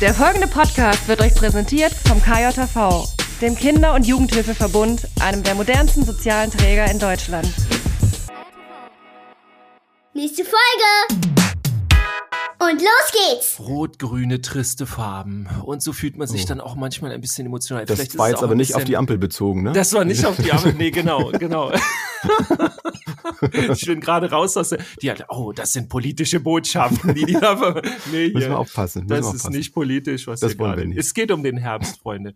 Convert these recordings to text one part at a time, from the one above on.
Der folgende Podcast wird euch präsentiert vom KJV, dem Kinder- und Jugendhilfeverbund, einem der modernsten sozialen Träger in Deutschland. Nächste Folge! Und los geht's! Rot-grüne, triste Farben. Und so fühlt man sich dann auch manchmal ein bisschen emotional. Das Vielleicht war jetzt aber nicht auf die Ampel bezogen, ne? Das war nicht auf die Ampel. Nee, genau, genau. ich bin gerade raus aus der. Die hat, oh, das sind politische Botschaften, die die da. ver- Nee, hier. Müssen wir aufpassen. Müssen Das wir ist aufpassen. nicht politisch, was Das hier wollen wir gerade. nicht. Es geht um den Herbst, Freunde.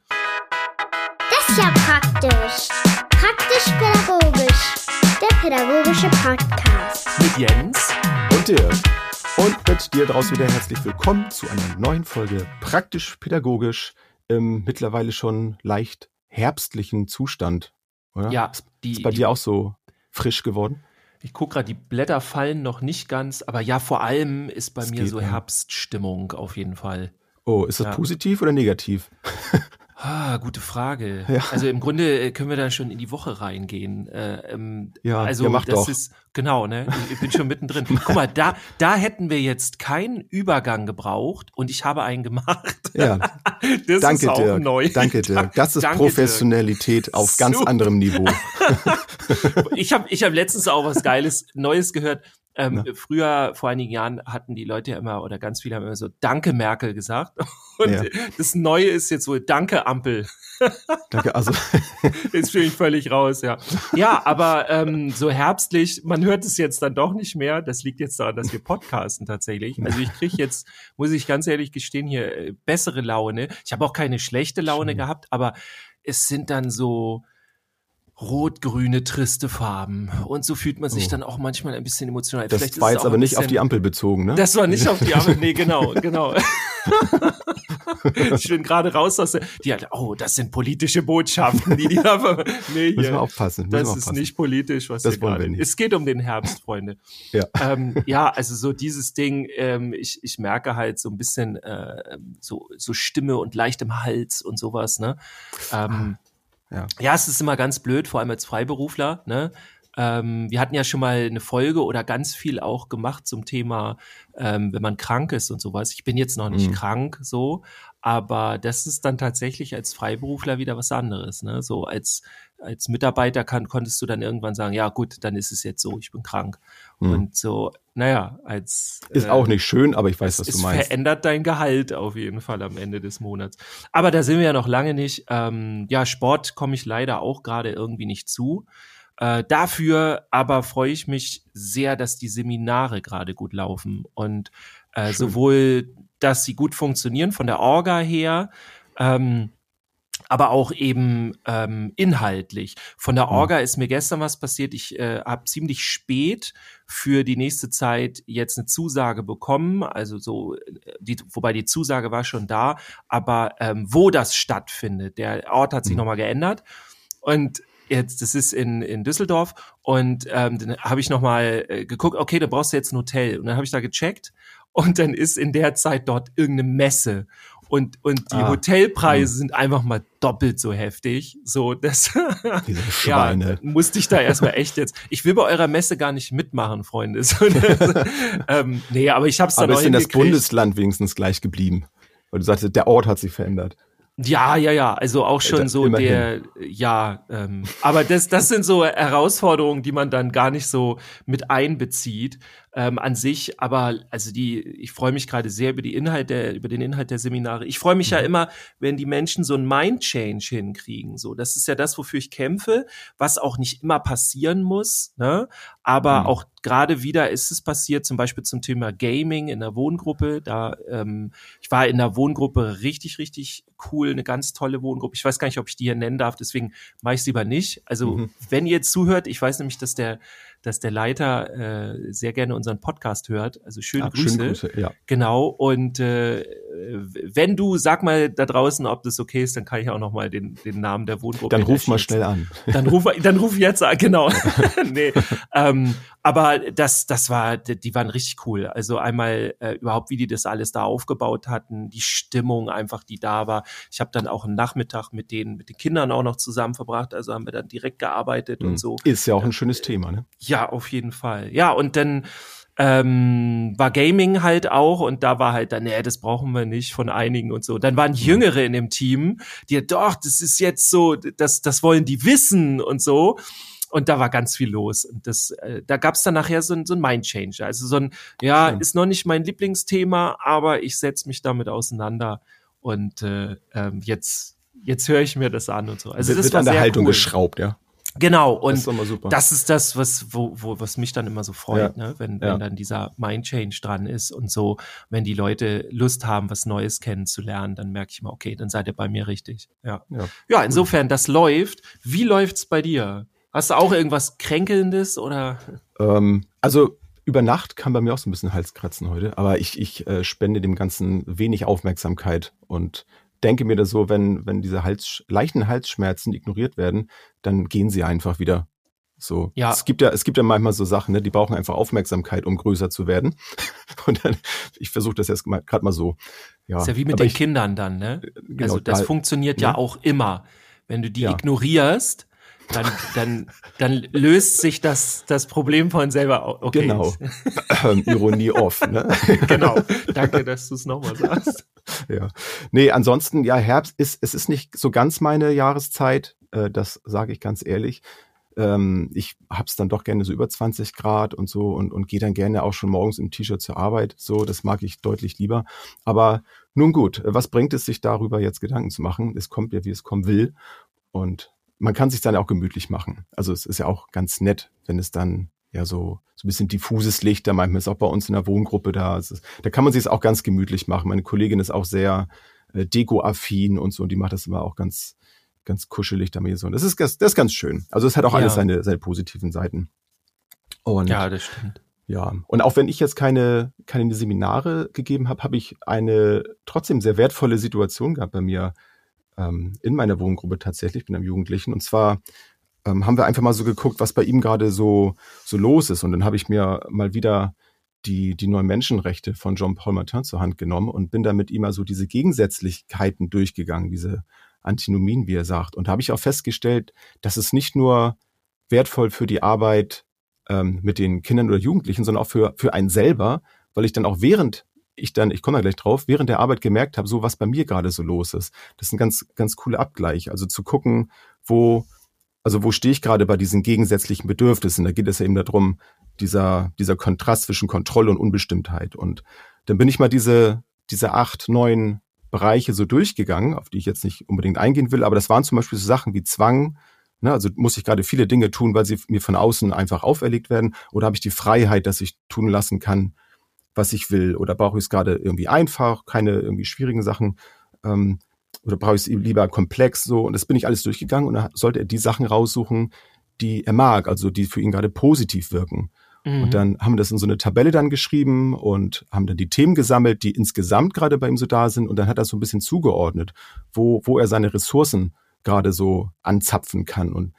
Das ist ja praktisch. Praktisch-pädagogisch. Der pädagogische Podcast. Mit Jens. Und dir. Und mit dir draußen wieder herzlich willkommen zu einer neuen Folge Praktisch-Pädagogisch im mittlerweile schon leicht herbstlichen Zustand. Oder? Ja, die, Ist bei die, dir auch so frisch geworden? ich gucke gerade, die Blätter fallen noch nicht ganz, aber ja, vor allem ist bei Es mir so. Herbststimmung auf jeden Fall. Oh, ist das Ja. positiv oder negativ? Ah, gute Frage. Ja. Also im Grunde äh, können wir da schon in die Woche reingehen. Äh, ähm, Ja, also ja, mach das doch. ist genau, ne? Ich, ich bin schon mittendrin. Guck mal, da da hätten wir jetzt keinen Übergang gebraucht und ich habe einen gemacht. Ja, Das danke ist auch Dirk. neu. Danke Dirk. Das ist Danke, Professionalität auf ganz Super. anderem Niveau. Ich habe ich hab letztens auch was Geiles Neues gehört. Ähm, Na? früher, vor einigen Jahren, hatten die Leute ja immer, oder ganz viele haben immer so Danke Merkel gesagt. Und Ja. das Neue ist jetzt wohl Danke Ampel. Danke, also Jetzt bin ich völlig raus, ja. Ja, aber ähm, so herbstlich, man hört es jetzt dann doch nicht mehr. Das liegt jetzt daran, dass wir podcasten tatsächlich. Also ich kriege jetzt, muss ich ganz ehrlich gestehen, hier äh, bessere Laune. Ich habe auch keine schlechte Laune Schön. gehabt, aber es sind dann so rot-grüne, triste Farben. Und so fühlt man sich Oh. dann auch manchmal ein bisschen emotional. das Vielleicht war jetzt aber nicht auf die Ampel bezogen, ne? das war nicht auf die Ampel. Nee, genau, genau. ich bin gerade raus aus der. Die hat, oh, das sind politische Botschaften, die die da. Nee, Müssen wir aufpassen. Müssen Das wir ist aufpassen. nicht politisch, was Das hier wir gerade. nicht. Es geht um den Herbst, Freunde. Ja. Ähm, ja, also so dieses Ding. Ähm, ich ich merke halt so ein bisschen äh, so so Stimme und leicht im Hals und sowas. Ne. Ähm, Ja. ja, es ist immer ganz blöd, vor allem als Freiberufler. Ne? Ähm, wir hatten ja schon mal eine Folge oder ganz viel auch gemacht zum Thema, ähm, wenn man krank ist und sowas. Ich bin jetzt noch nicht Mhm. krank, so, aber das ist dann tatsächlich als Freiberufler wieder was anderes. Ne? So als als Mitarbeiter kann, konntest du dann irgendwann sagen, ja gut, dann ist es jetzt so, ich bin krank. Mhm. Und so, naja, als Ist äh, auch nicht schön, aber ich weiß, was es du meinst. verändert dein Gehalt auf jeden Fall am Ende des Monats. Aber da sind wir ja noch lange nicht. Ähm, ja, Sport komme ich leider auch gerade irgendwie nicht zu. Äh, dafür aber freue ich mich sehr, dass die Seminare gerade gut laufen und äh, sowohl, dass sie gut funktionieren von der Orga her, ähm, aber auch eben ähm, inhaltlich. Von der Mhm. Orga ist mir gestern was passiert. Ich äh, habe ziemlich spät für die nächste Zeit jetzt eine Zusage bekommen. Also so, äh, die, wobei die Zusage war schon da, aber ähm, wo das stattfindet. Der Ort hat sich Mhm. nochmal geändert. Und jetzt, das ist in, in Düsseldorf. Und ähm, dann habe ich nochmal äh, geguckt, okay, da brauchst du jetzt ein Hotel. Und dann habe ich da gecheckt. Und dann ist in der Zeit dort irgendeine Messe. Und, und die Ah. Hotelpreise sind einfach mal doppelt so heftig. So, das Diese ja, Schweine. musste ich da erstmal echt jetzt. Ich will bei eurer Messe gar nicht mitmachen, Freunde. So, das, ähm, nee, aber ich hab's dann aber ist denn das. Bundesland wenigstens gleich geblieben? Weil du sagst, der Ort hat sich verändert. Ja, ja, ja. Also auch schon Da- so immerhin. der, ja, ähm, aber das, das sind so Herausforderungen, die man dann gar nicht so mit einbezieht ähm, an sich. Aber also die, ich freue mich gerade sehr über die Inhalt der, über den Inhalt der Seminare. Ich freue mich ja Mhm. immer, wenn die Menschen so ein Mind-Change hinkriegen. So, das ist ja das, wofür ich kämpfe, was auch nicht immer passieren muss. Ne? Aber Mhm. auch gerade wieder ist es passiert, zum Beispiel zum Thema Gaming in der Wohngruppe. Da, ähm, ich war in der Wohngruppe richtig, richtig cool, eine ganz tolle Wohngruppe. Ich weiß gar nicht, ob ich die hier nennen darf, deswegen mache ich es lieber nicht. Also, Mhm. wenn ihr zuhört, ich weiß nämlich, dass der, dass der Leiter äh, sehr gerne unseren Podcast hört. Also schöne Ah, Grüße. Schöne Grüße, ja. Genau. Und äh, wenn du, sag mal da draußen, ob das okay ist, dann kann ich auch noch mal den, den Namen der Wohngruppe. Dann ruf mal schnell an. dann ruf, dann ruf jetzt an, genau. nee, ähm, aber das, das war, die waren richtig cool. Also einmal äh, überhaupt, wie die das alles da aufgebaut hatten, die Stimmung einfach, die da war. Ich habe dann auch einen Nachmittag mit den, mit den Kindern auch noch zusammen verbracht. Also haben wir dann direkt gearbeitet Mhm. und so. Ist ja auch ein schönes Thema, ne? Ja, auf jeden Fall. Ja, und dann ähm, war Gaming halt auch und da war halt dann, nee, das brauchen wir nicht von einigen und so. Dann waren Jüngere in dem Team, die, doch, das ist jetzt so, das, das wollen die wissen und so. Und da war ganz viel los. Und das, äh, da gab es dann nachher so, ein so ein Mindchanger. Also so ein, ja, Schön. ist noch nicht mein Lieblingsthema, aber ich setze mich damit auseinander. Und äh, ähm, jetzt, jetzt höre ich mir das an und so. Also wird, das wird war an der Haltung cool. geschraubt, ja. Genau. Das Und ist mal super. das ist das, was, wo, wo, was mich dann immer so freut, ne? wenn, Ja. wenn dann dieser Mind Change dran ist und so, wenn die Leute Lust haben, was Neues kennenzulernen, dann merke ich mal, okay, dann seid ihr bei mir richtig. Ja, Ja. ja insofern, das läuft. Wie läuft's bei dir? Hast du auch irgendwas Kränkelndes oder? Ähm, also über Nacht kam bei mir auch so ein bisschen Halskratzen heute, aber ich, ich äh, spende dem Ganzen wenig Aufmerksamkeit und denke mir da so, wenn, wenn diese Hals, leichten Halsschmerzen ignoriert werden, dann gehen sie einfach wieder. So. Ja. Es gibt ja, es gibt ja manchmal so Sachen, ne, die brauchen einfach Aufmerksamkeit, um größer zu werden. Und dann, ich versuche das jetzt gerade mal so. Ja, ist ja wie mit aber den ich, Kindern dann, ne? genau, also das da- funktioniert ja ne? auch immer. Wenn du die Ja. ignorierst, dann, dann, dann löst sich das, das Problem von selber. Okay. Genau. Ähm, Ironie off, ne? genau. Danke, dass du es nochmal sagst. Ja. Nee, ansonsten, ja, Herbst ist, es ist nicht so ganz meine Jahreszeit, äh, das sage ich ganz ehrlich. Ähm, ich hab's dann doch gerne so über 20 Grad und so und, und gehe dann gerne auch schon morgens im T-Shirt zur Arbeit. So, das mag ich deutlich lieber. Aber nun gut, was bringt es sich darüber jetzt Gedanken zu machen? Es kommt ja, wie es kommen will. Und man kann sich dann auch gemütlich machen. Also es ist ja auch ganz nett, wenn es dann ja so, so ein bisschen diffuses Licht, da manchmal ist auch bei uns in der Wohngruppe da. Ist, da kann man sich es auch ganz gemütlich machen. Meine Kollegin ist auch sehr äh, deko-affin und so, und die macht das immer auch ganz, ganz kuschelig damit so. Und das ist, das ist ganz schön. Also es hat auch Ja. alles seine, seine positiven Seiten. Und Ja, das stimmt. ja, und auch wenn ich jetzt keine, keine Seminare gegeben habe, habe ich eine trotzdem sehr wertvolle Situation gehabt bei mir ähm, in meiner Wohngruppe tatsächlich, ich bin am Jugendlichen. Und zwar ähm, haben wir einfach mal so geguckt, was bei ihm gerade so, so los ist. Und dann habe ich mir mal wieder die, die neuen Menschenrechte von Jean-Paul Martin zur Hand genommen und bin da mit ihm also diese Gegensätzlichkeiten durchgegangen, diese Antinomien, wie er sagt. Und habe ich auch festgestellt, dass es nicht nur wertvoll für die Arbeit ähm, mit den Kindern oder Jugendlichen, sondern auch für, für einen selber, weil ich dann auch während ich dann, ich komme da gleich drauf, während der Arbeit gemerkt habe, so was bei mir gerade so los ist. Das ist ein ganz, ganz cooler Abgleich. Also zu gucken, wo, also wo stehe ich gerade bei diesen gegensätzlichen Bedürfnissen. Da geht es ja eben darum, dieser, dieser Kontrast zwischen Kontrolle und Unbestimmtheit. Und dann bin ich mal diese, diese acht, neun Bereiche so durchgegangen, auf die ich jetzt nicht unbedingt eingehen will, aber das waren zum Beispiel so Sachen wie Zwang, Ne, also muss ich gerade viele Dinge tun, weil sie mir von außen einfach auferlegt werden? Oder habe ich die Freiheit, dass ich tun lassen kann, was ich will? Oder brauche ich es gerade irgendwie einfach, keine irgendwie schwierigen Sachen? Ähm, oder brauche ich es lieber komplex so? Und das bin ich alles durchgegangen und da sollte er die Sachen raussuchen, die er mag, also die für ihn gerade positiv wirken. Mhm. Und dann haben wir das in so eine Tabelle dann geschrieben und haben dann die Themen gesammelt, die insgesamt gerade bei ihm so da sind. Und dann hat er so ein bisschen zugeordnet, wo, wo er seine Ressourcen gerade so anzapfen kann. Und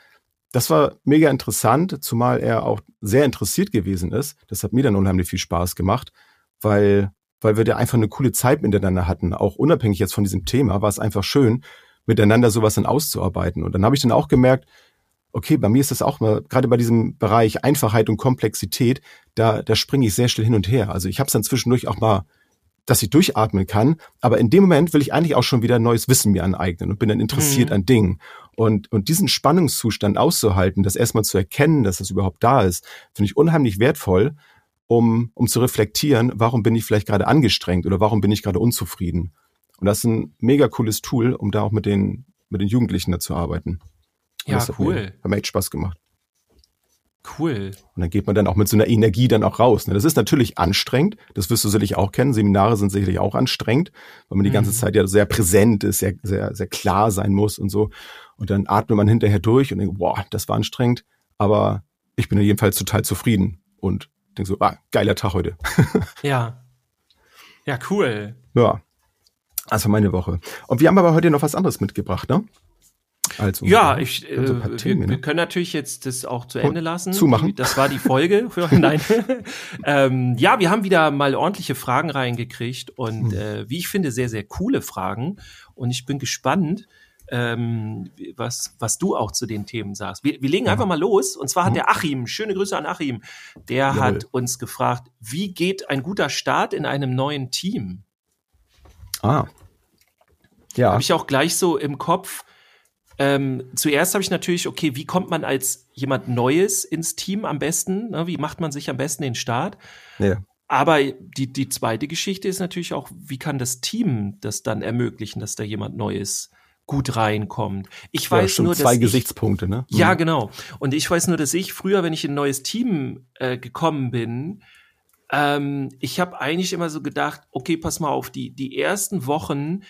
das war mega interessant, zumal er auch sehr interessiert gewesen ist. Das hat mir dann unheimlich viel Spaß gemacht, weil, weil wir da einfach eine coole Zeit miteinander hatten. Auch unabhängig jetzt von diesem Thema war es einfach schön, miteinander sowas dann auszuarbeiten. Und dann habe ich dann auch gemerkt, okay, bei mir ist das auch mal, gerade bei diesem Bereich Einfachheit und Komplexität, da, da springe ich sehr schnell hin und her. Also ich habe es dann zwischendurch auch mal, dass ich durchatmen kann, aber in dem Moment will ich eigentlich auch schon wieder neues Wissen mir aneignen und bin dann interessiert Mhm. an Dingen. Und, und diesen Spannungszustand auszuhalten, das erstmal zu erkennen, dass es überhaupt da ist, finde ich unheimlich wertvoll, um, um zu reflektieren, warum bin ich vielleicht gerade angestrengt oder warum bin ich gerade unzufrieden. Und das ist ein mega cooles Tool, um da auch mit den, mit den Jugendlichen da zu arbeiten. Und Ja, das hat cool. Mir, hat mir echt Spaß gemacht. Cool. Und dann geht man dann auch mit so einer Energie dann auch raus. ne? Das ist natürlich anstrengend. Das wirst du sicherlich auch kennen. Seminare sind sicherlich auch anstrengend, weil man die ganze Mhm. Zeit ja sehr präsent ist, sehr, sehr, sehr klar sein muss und so. Und dann atmet man hinterher durch und denkt, boah, das war anstrengend. Aber ich bin jedenfalls total zufrieden und denke so, ah, geiler Tag heute. Ja. Ja, cool. Ja. Also meine Woche. Und wir haben aber heute noch was anderes mitgebracht, ne? Als Ja, ich, äh, wir, wir ne? können natürlich jetzt das auch zu Ende lassen. zumachen. Das war die Folge. Für, nein. ähm, ja, wir haben wieder mal ordentliche Fragen reingekriegt und Hm. äh, wie ich finde, sehr, sehr coole Fragen. Und ich bin gespannt, ähm, was, was du auch zu den Themen sagst. Wir, wir legen einfach mal los. Und zwar hat Mhm. der Achim, schöne Grüße an Achim, der Jawohl. hat uns gefragt, wie geht ein guter Start in einem neuen Team? Ah. Ja. Habe ich auch gleich so im Kopf. Ähm, zuerst habe ich natürlich, okay, wie kommt man als jemand Neues ins Team am besten? Ne? Wie macht man sich am besten den Start? ja. Aber die, die zweite Geschichte ist natürlich auch, wie kann das Team das dann ermöglichen, dass da jemand Neues gut reinkommt? Ich Ja, weiß stimmt, nur, dass zwei ich, Gesichtspunkte, ne? Ja, Mhm. genau. Und ich weiß nur, dass ich früher, wenn ich in ein neues Team äh, gekommen bin, ähm, ich habe eigentlich immer so gedacht, okay, pass mal auf, die, die ersten Wochen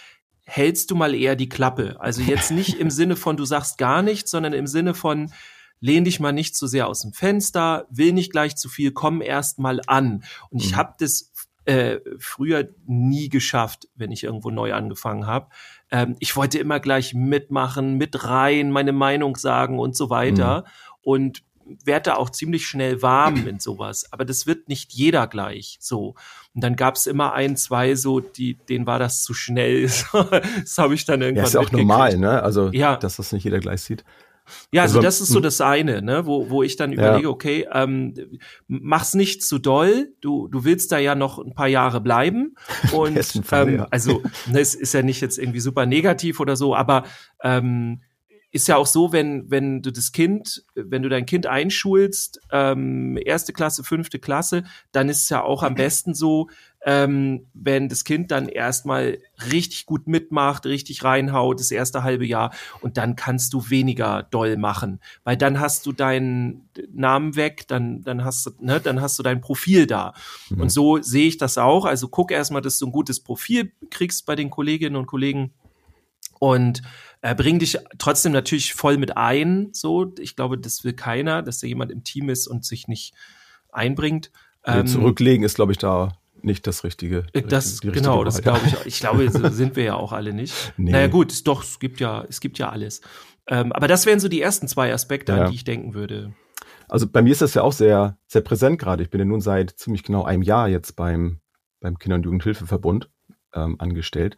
hältst du mal eher die Klappe. Also jetzt nicht im Sinne von, du sagst gar nichts, sondern im Sinne von, lehn dich mal nicht zu sehr aus dem Fenster, will nicht gleich zu viel, komm erst mal an. Und ich Mhm. habe das äh, früher nie geschafft, wenn ich irgendwo neu angefangen habe. Ähm, ich wollte immer gleich mitmachen, mit rein, meine Meinung sagen und so weiter. Und werde da auch ziemlich schnell warm in sowas. Aber das wird nicht jeder gleich so. Und dann gab's immer ein, zwei so, die, denen war das zu schnell. das habe ich dann irgendwann Ja, ist ja auch normal, ne? Also, Ja. dass das nicht jeder gleich sieht. Ja, also, Also, das ist so hm. das eine, ne, wo, wo ich dann überlege, okay, ähm, mach's nicht zu doll, du, du willst da ja noch ein paar Jahre bleiben. Und Fall, ähm, ja. also, ne, es ist ja nicht jetzt irgendwie super negativ oder so, aber ähm, ist ja auch so, wenn, wenn du das Kind, wenn du dein Kind einschulst, ähm, erste Klasse, fünfte Klasse, dann ist es ja auch am besten so, ähm, wenn das Kind dann erstmal richtig gut mitmacht, richtig reinhaut, das erste halbe Jahr, und dann kannst du weniger doll machen, weil dann hast du deinen Namen weg, dann, dann hast du, ne, dann hast du dein Profil da. Mhm. Und so sehe ich das auch. Also guck erstmal, dass du ein gutes Profil kriegst bei den Kolleginnen und Kollegen und äh, bring dich trotzdem natürlich voll mit ein. So, ich glaube, das will keiner, dass da jemand im Team ist und sich nicht einbringt. Also Ähm, zurücklegen ist, glaube ich, da nicht das Richtige. äh, Das, genau, das glaube ich. Ich glaube, so sind wir ja auch alle nicht. Nee. Naja, gut, doch, es gibt ja, es gibt ja alles. Ähm, aber das wären so die ersten zwei Aspekte, Ja. an die ich denken würde. Also bei mir ist das ja auch sehr, sehr präsent gerade. Ich bin ja nun seit ziemlich genau einem Jahr jetzt beim, beim Kinder- und Jugendhilfeverbund ähm, angestellt.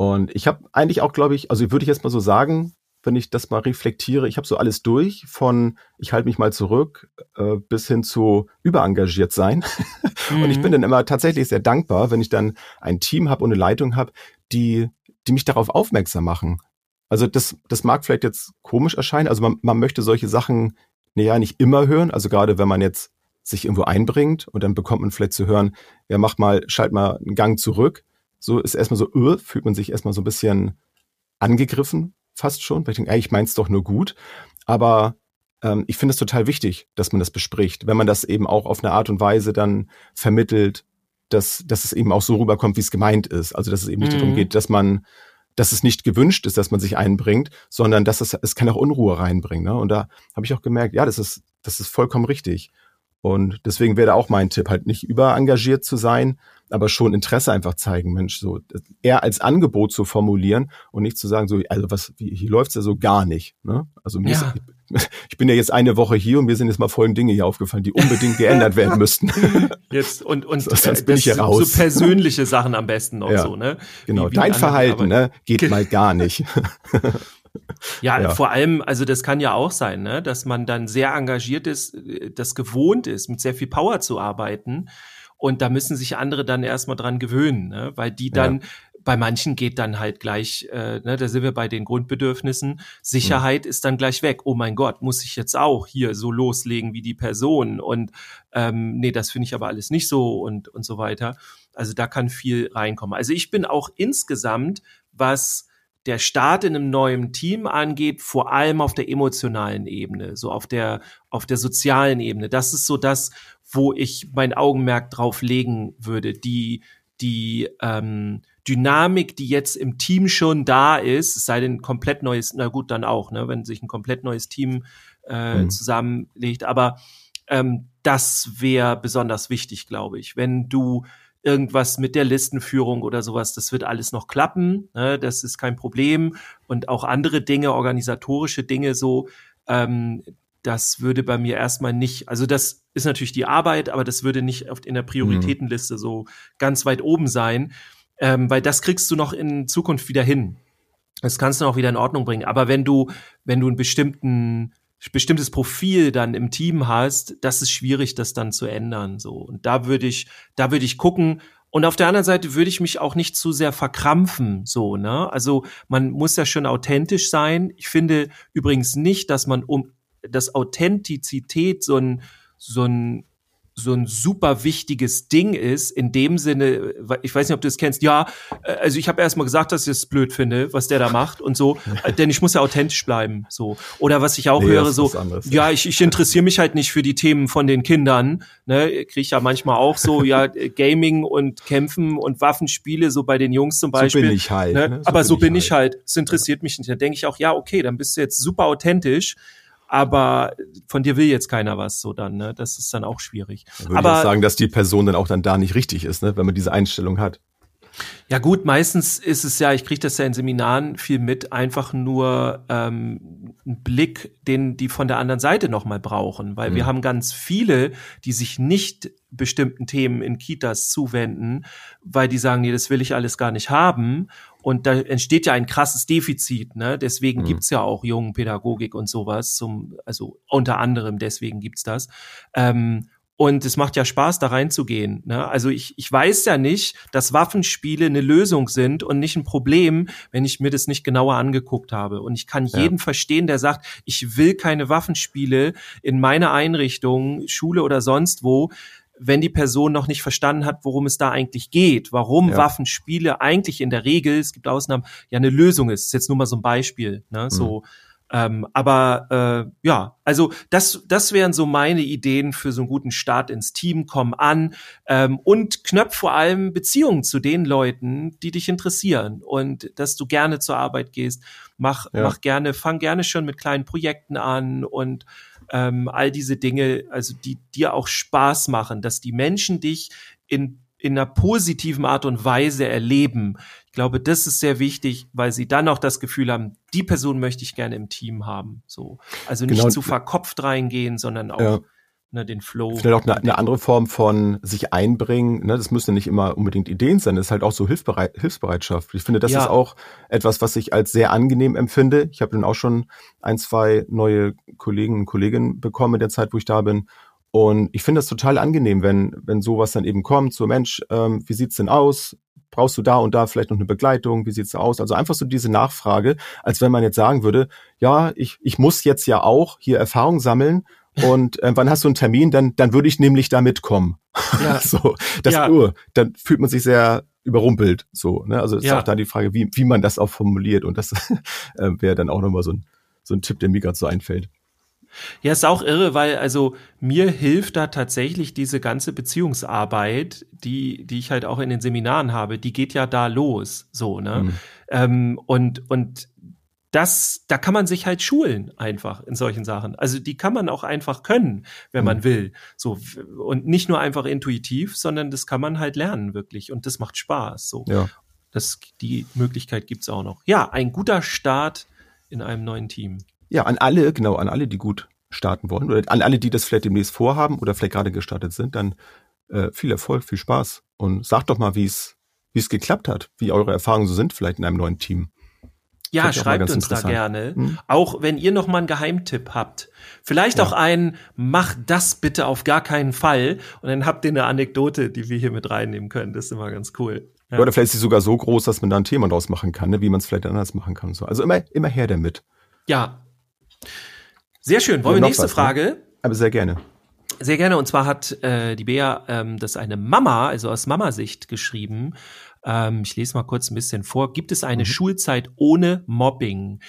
Und ich habe eigentlich auch, glaube ich, also würde ich jetzt mal so sagen, wenn ich das mal reflektiere, ich habe so alles durch, von ich halte mich mal zurück äh, bis hin zu überengagiert sein. Und ich Mhm. bin dann immer tatsächlich sehr dankbar, wenn ich dann ein Team habe und eine Leitung habe, die, die mich darauf aufmerksam machen. Also das, das mag vielleicht jetzt komisch erscheinen. Also man, man möchte solche Sachen naja, nicht immer hören. Also gerade wenn man jetzt sich irgendwo einbringt und dann bekommt man vielleicht zu hören, ja, mach mal, schalt mal einen Gang zurück. So ist erstmal so, öh, fühlt man sich erstmal so ein bisschen angegriffen, fast schon. Weil ich denke, ey, ich mein's doch nur gut. Aber ähm, ich finde es total wichtig, dass man das bespricht, wenn man das eben auch auf eine Art und Weise dann vermittelt, dass, dass es eben auch so rüberkommt, wie es gemeint ist. Also dass es eben nicht Mhm. darum geht, dass man, dass es nicht gewünscht ist, dass man sich einbringt, sondern dass es, es kann auch Unruhe reinbringen. Ne? Und da habe ich auch gemerkt, ja, das ist, das ist vollkommen richtig. Und deswegen wäre da auch mein Tipp, halt nicht überengagiert zu sein, aber schon Interesse einfach zeigen, Mensch, so eher als Angebot zu formulieren und nicht zu sagen, so, also was, wie, hier läuft's ja so gar nicht. Ne? Also mir Ja. ist, ich bin ja jetzt eine Woche hier und mir sind jetzt mal folgende Dinge hier aufgefallen, die unbedingt geändert werden müssten. Jetzt und und Sonst äh, bin ich hier so, raus. so persönliche Sachen am besten noch Ja. so, ne? Genau, Wie- wie dein Verhalten ne, geht mal gar nicht. Ja, Ja. vor allem, also das kann ja auch sein, ne, dass man dann sehr engagiert ist, äh, das gewohnt ist, mit sehr viel Power zu arbeiten. Und da müssen sich andere dann erstmal dran gewöhnen, ne? weil die dann, bei manchen geht dann halt gleich, äh, ne, da sind wir bei den Grundbedürfnissen, Sicherheit ist dann gleich weg. Oh mein Gott, muss ich jetzt auch hier so loslegen wie die Person? Und ähm, nee, das finde ich aber alles nicht so und, und so weiter. Also da kann viel reinkommen. Also ich bin auch insgesamt, was der Start in einem neuen Team angeht, vor allem auf der emotionalen Ebene, so auf der, auf der sozialen Ebene. Das ist so das, wo ich mein Augenmerk drauf legen würde. Die, die ähm, Dynamik, die jetzt im Team schon da ist, es sei denn ein komplett neues, na gut, dann auch, ne, wenn sich ein komplett neues Team äh, Mhm. zusammenlegt. Aber ähm, das wäre besonders wichtig, glaube ich. Wenn du irgendwas mit der Listenführung oder sowas, das wird alles noch klappen, ne? das ist kein Problem. Und auch andere Dinge, organisatorische Dinge so, ähm, das würde bei mir erstmal nicht, also das ist natürlich die Arbeit, aber das würde nicht auf, in der Prioritätenliste so ganz weit oben sein, ähm, weil das kriegst du noch in Zukunft wieder hin. das kannst du auch wieder in Ordnung bringen. Aber wenn du, wenn du einen bestimmten, bestimmtes Profil dann im Team hast, das ist schwierig, das dann zu ändern, so. Und da würde ich, da würde ich gucken, und auf der anderen Seite würde ich mich auch nicht zu sehr verkrampfen, so, ne? Also man muss ja schon authentisch sein. Ich finde übrigens nicht, dass man um das Authentizität so ein, so ein so ein super wichtiges Ding ist, in dem Sinne, ich weiß nicht, ob du das kennst, ja, äh, also ich habe erstmal gesagt, dass ich es blöd finde, was der da macht und so, äh, denn ich muss ja authentisch bleiben, so. Oder was ich auch nee, höre, so, ja, ich, ich interessiere mich halt nicht für die Themen von den Kindern, ne, kriege ich ja manchmal auch so, ja, Gaming und Kämpfen und Waffenspiele, so bei den Jungs zum Beispiel. So bin ich halt. Ne? ne? So Aber bin so bin ich halt. halt. Es interessiert ja. mich nicht. Da denke ich auch, ja, okay, dann bist du jetzt super authentisch aber von dir will jetzt keiner was so dann, ne? Das ist dann auch schwierig. Dann würde aber ich auch sagen, dass die Person dann auch dann da nicht richtig ist, ne? wenn man diese Einstellung hat. Ja gut, meistens ist es ja, ich kriege das ja in Seminaren viel mit, einfach nur ähm, ein Blick, den die von der anderen Seite nochmal brauchen, weil mhm. wir haben ganz viele, die sich nicht bestimmten Themen in Kitas zuwenden, weil die sagen, nee, das will ich alles gar nicht haben. Und da entsteht ja ein krasses Defizit, ne? Deswegen mhm. gibt's ja auch jungen Pädagogik und sowas, zum, also unter anderem deswegen gibt's das. Ähm, und es macht ja Spaß, da reinzugehen. Ne? Also ich, ich weiß ja nicht, dass Waffenspiele eine Lösung sind und nicht ein Problem, wenn ich mir das nicht genauer angeguckt habe. Und ich kann jeden ja. verstehen, der sagt, ich will keine Waffenspiele in meiner Einrichtung, Schule oder sonst wo, wenn die Person noch nicht verstanden hat, worum es da eigentlich geht, warum ja. Waffenspiele eigentlich in der Regel, es gibt Ausnahmen, ja eine Lösung ist. Das ist jetzt nur mal so ein Beispiel. Ne? Mhm. So, ähm, aber äh, ja, also das, das wären so meine Ideen für so einen guten Start ins Team. Komm an ähm, und knöpf vor allem Beziehungen zu den Leuten, die dich interessieren und dass du gerne zur Arbeit gehst. Mach, ja. mach gerne, fang gerne schon mit kleinen Projekten an und ähm, all diese Dinge, also die dir auch Spaß machen, dass die Menschen dich in in einer positiven Art und Weise erleben. Ich glaube, das ist sehr wichtig, weil sie dann auch das Gefühl haben, die Person möchte ich gerne im Team haben. So, also nicht genau. zu verkopft reingehen, sondern auch ja ne, den Flow. Vielleicht auch eine, eine, andere Form von sich einbringen. Ne? Das müssen nicht immer unbedingt Ideen sein. Das ist halt auch so Hilfsbereit Hilfsbereitschaft. Ich finde, das ja. ist auch etwas, was ich als sehr angenehm empfinde. Ich habe dann auch schon ein, zwei neue Kollegen und Kolleginnen bekommen in der Zeit, wo ich da bin. Und ich finde das total angenehm, wenn, wenn sowas dann eben kommt, so Mensch, ähm, wie sieht's denn aus? Brauchst du da und da vielleicht noch eine Begleitung? Wie sieht's aus? Also einfach so diese Nachfrage, als wenn man jetzt sagen würde, ja, ich, ich muss jetzt ja auch hier Erfahrung sammeln und äh, wann hast du einen Termin? Dann, dann würde ich nämlich da mitkommen. Ja. so, das ja. Uhr. Dann fühlt man sich sehr überrumpelt. So, ne? Also ist ja. auch da die Frage, wie, wie man das auch formuliert. Und das äh, wäre dann auch nochmal so ein, so ein Tipp, der mir gerade so einfällt. Ja, ist auch irre, weil also mir hilft da tatsächlich diese ganze Beziehungsarbeit, die, die ich halt auch in den Seminaren habe, die geht ja da los, so, ne? Mhm. Ähm, und, und das, da kann man sich halt schulen einfach in solchen Sachen. Also die kann man auch einfach können, wenn man mhm. will. So und nicht nur einfach intuitiv, sondern das kann man halt lernen wirklich und das macht Spaß. So, ja. das die Möglichkeit gibt's auch noch. Ja, ein guter Start in einem neuen Team. Ja, an alle, genau, an alle, die gut starten wollen oder an alle, die das vielleicht demnächst vorhaben oder vielleicht gerade gestartet sind, dann äh, viel Erfolg, viel Spaß und sagt doch mal, wie es wie es geklappt hat, wie eure Erfahrungen so sind vielleicht in einem neuen Team. Ja, schreibt uns da gerne. Hm? Auch wenn ihr noch mal einen Geheimtipp habt. Vielleicht ja. auch einen, mach das bitte auf gar keinen Fall. Und dann habt ihr eine Anekdote, die wir hier mit reinnehmen können. Das ist immer ganz cool. Ja. Oder vielleicht ist sie sogar so groß, dass man da ein Thema draus machen kann, ne? wie man es vielleicht anders machen kann. So. Also immer, immer her damit. Ja. Sehr schön. Wollen wir nächste was, ne? Frage? Ne? Aber sehr gerne. Sehr gerne. Und zwar hat äh, die Bea ähm, das eine Mama, also aus Mamasicht geschrieben. Ähm, ich lese mal kurz ein bisschen vor. Gibt es eine mhm. Schulzeit ohne Mobbing?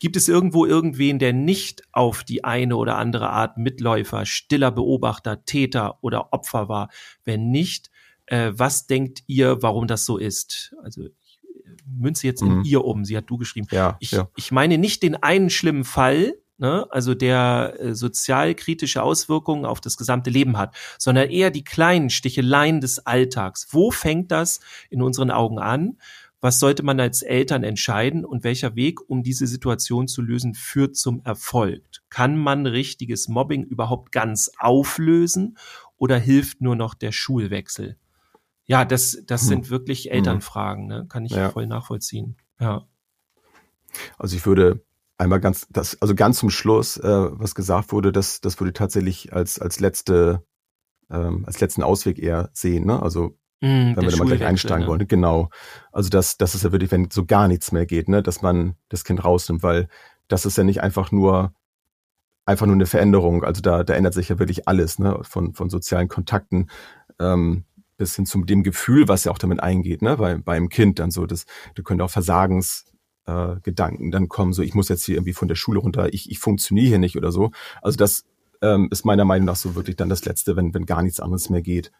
Gibt es irgendwo irgendwen, der nicht auf die eine oder andere Art Mitläufer, stiller Beobachter, Täter oder Opfer war? Wenn nicht, äh, was denkt ihr, warum das so ist? Also ich äh, münze jetzt mhm. in ihr um. Sie hat du geschrieben. Ja, ich, ja. ich meine nicht den einen schlimmen Fall, ne, also der äh, sozialkritische Auswirkungen auf das gesamte Leben hat, sondern eher die kleinen Sticheleien des Alltags. Wo fängt das in unseren Augen an? Was sollte man als Eltern entscheiden und welcher Weg, um diese Situation zu lösen, führt zum Erfolg? Kann man richtiges Mobbing überhaupt ganz auflösen oder hilft nur noch der Schulwechsel? Ja, das, das hm. sind wirklich Elternfragen, ne? kann ich ja. voll nachvollziehen. Ja. Also ich würde einmal ganz, das, also ganz zum Schluss, äh, was gesagt wurde, das, das würde tatsächlich als, als letzte, ähm, als letzten Ausweg eher sehen, ne? Also Mm, wenn wir da mal gleich einsteigen ne? wollen. Genau. Also das, das ist ja wirklich, wenn so gar nichts mehr geht, ne, dass man das Kind rausnimmt, weil das ist ja nicht einfach nur einfach nur eine Veränderung. Also da, da ändert sich ja wirklich alles, ne, von, von sozialen Kontakten ähm, bis hin zu dem Gefühl, was ja auch damit eingeht, ne, bei, beim Kind dann so, das, da können auch Versagens äh, Gedanken dann kommen, so ich muss jetzt hier irgendwie von der Schule runter, ich, ich funktioniere hier nicht oder so. Also das ähm, ist meiner Meinung nach so wirklich dann das Letzte, wenn, wenn gar nichts anderes mehr geht.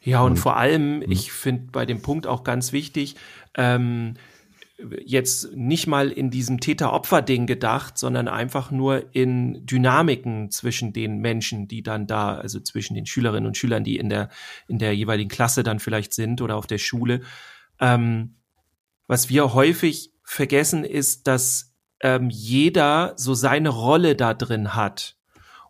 Ja, und, Und- vor allem, Mhm. ich finde bei dem Punkt auch ganz wichtig, ähm, jetzt nicht mal in diesem Täter-Opfer-Ding gedacht, sondern einfach nur in Dynamiken zwischen den Menschen, die dann da, also zwischen den Schülerinnen und Schülern, die in der, in der jeweiligen Klasse dann vielleicht sind oder auf der Schule. Ähm, was wir häufig vergessen ist, dass ähm, jeder so seine Rolle da drin hat.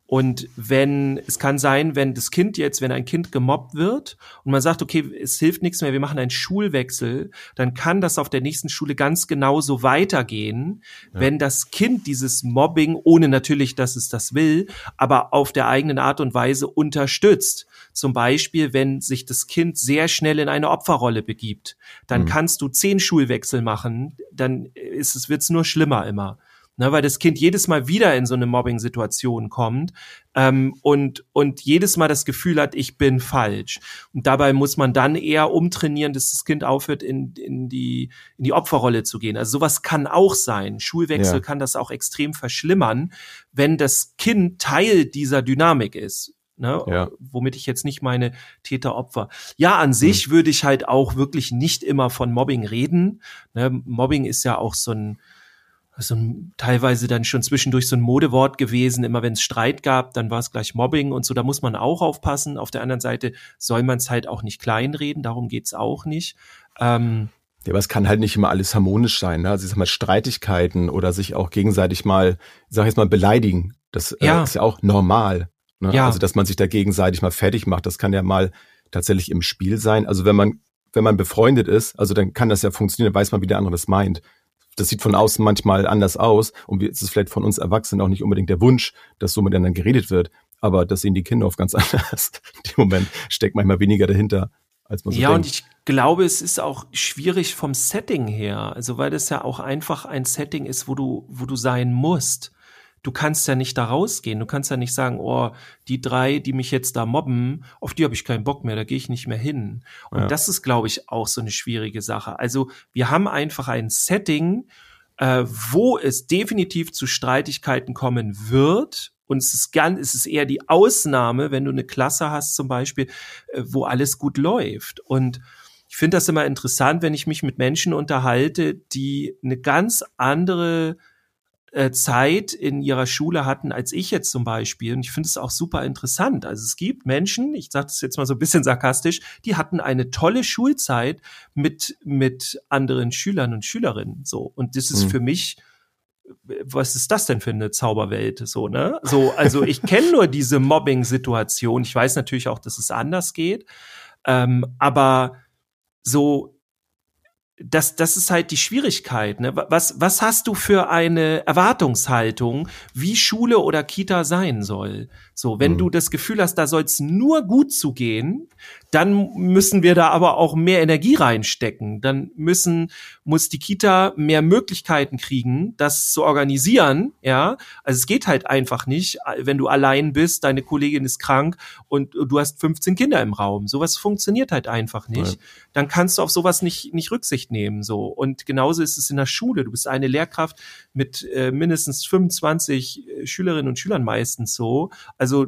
Und wenn, es kann sein, wenn das Kind jetzt, wenn ein Kind gemobbt wird und man sagt, okay, es hilft nichts mehr, wir machen einen Schulwechsel, dann kann das auf der nächsten Schule ganz genauso weitergehen, Ja. wenn das Kind dieses Mobbing, ohne natürlich, dass es das will, aber auf der eigenen Art und Weise unterstützt. Zum Beispiel, wenn sich das Kind sehr schnell in eine Opferrolle begibt, dann Mhm. kannst du zehn Schulwechsel machen, dann ist es, wird's nur schlimmer immer. Ne, weil das Kind jedes Mal wieder in so eine Mobbing-Situation kommt ähm, und, und jedes Mal das Gefühl hat, ich bin falsch. Und dabei muss man dann eher umtrainieren, dass das Kind aufhört, in, in, die, in die Opferrolle zu gehen. Also sowas kann auch sein. Schulwechsel Ja. kann das auch extrem verschlimmern, wenn das Kind Teil dieser Dynamik ist. Ne? Ja. Womit ich jetzt nicht meine Täter-Opfer. Ja, an sich würde ich halt auch wirklich nicht immer von Mobbing reden. Ne? Mobbing ist ja auch so ein, so ein, teilweise dann schon zwischendurch so ein Modewort gewesen. Immer wenn es Streit gab, dann war es gleich Mobbing und so. Da muss man auch aufpassen. Auf der anderen Seite soll man es halt auch nicht kleinreden. Darum geht's auch nicht. Ähm, Ja, aber es kann halt nicht immer alles harmonisch sein. Ne? Also ich sag mal, Streitigkeiten oder sich auch gegenseitig mal, ich sag jetzt mal, beleidigen. Das äh, Ja. ist ja auch normal. Ne? Ja. Also dass man sich da gegenseitig mal fertig macht, das kann ja mal tatsächlich im Spiel sein. Also wenn man, wenn man befreundet ist, also dann kann das ja funktionieren, dann weiß man, wie der andere das meint. Das sieht von außen manchmal anders aus und es ist vielleicht von uns Erwachsenen auch nicht unbedingt der Wunsch, dass so miteinander geredet wird. Aber das sehen die Kinder oft ganz anders. Dem Moment steckt manchmal weniger dahinter, als man so ja, denkt. und ich glaube, es ist auch schwierig vom Setting her. Also, weil das ja auch einfach ein Setting ist, wo du, wo du sein musst. Du kannst ja nicht da rausgehen. Du kannst ja nicht sagen, oh, die drei, die mich jetzt da mobben, auf die habe ich keinen Bock mehr, da gehe ich nicht mehr hin. Und Ja. das ist, glaube ich, auch so eine schwierige Sache. Also, wir haben einfach ein Setting, äh, wo es definitiv zu Streitigkeiten kommen wird. Und es ist ganz, es ist eher die Ausnahme, wenn du eine Klasse hast zum Beispiel, äh, wo alles gut läuft. Und ich finde das immer interessant, wenn ich mich mit Menschen unterhalte, die eine ganz andere äh, Zeit in ihrer Schule hatten als ich jetzt zum Beispiel. Und ich finde es auch super interessant. Also es gibt Menschen, ich sage das jetzt mal so ein bisschen sarkastisch, die hatten eine tolle Schulzeit mit mit anderen Schülern und Schülerinnen. So und das ist Mhm. für mich was ist das denn für eine Zauberwelt? So, ne? So, also ich kenne nur diese Mobbing-Situation. Ich weiß natürlich auch, dass es anders geht. Ähm, aber so, das, das ist halt die Schwierigkeit. Ne? Was, was hast du für eine Erwartungshaltung, wie Schule oder Kita sein soll? So, wenn Mhm. du das Gefühl hast, da soll es nur gut zugehen, dann müssen wir da aber auch mehr Energie reinstecken. Dann müssen, muss die Kita mehr Möglichkeiten kriegen, das zu organisieren. Ja, also es geht halt einfach nicht, wenn du allein bist, deine Kollegin ist krank und du hast 15 Kinder im Raum. Sowas funktioniert halt einfach nicht. Ja. Dann kannst du auf sowas nicht, nicht Rücksicht nehmen. So. Und genauso ist es in der Schule. Du bist eine Lehrkraft mit äh, mindestens 25 Schülerinnen und Schülern meistens so. Also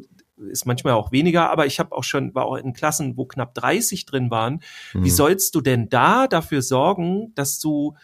ist manchmal auch weniger, aber ich habe auch schon, war auch in Klassen, wo knapp 30 drin waren. Wie Mhm. sollst du denn da dafür sorgen, dass du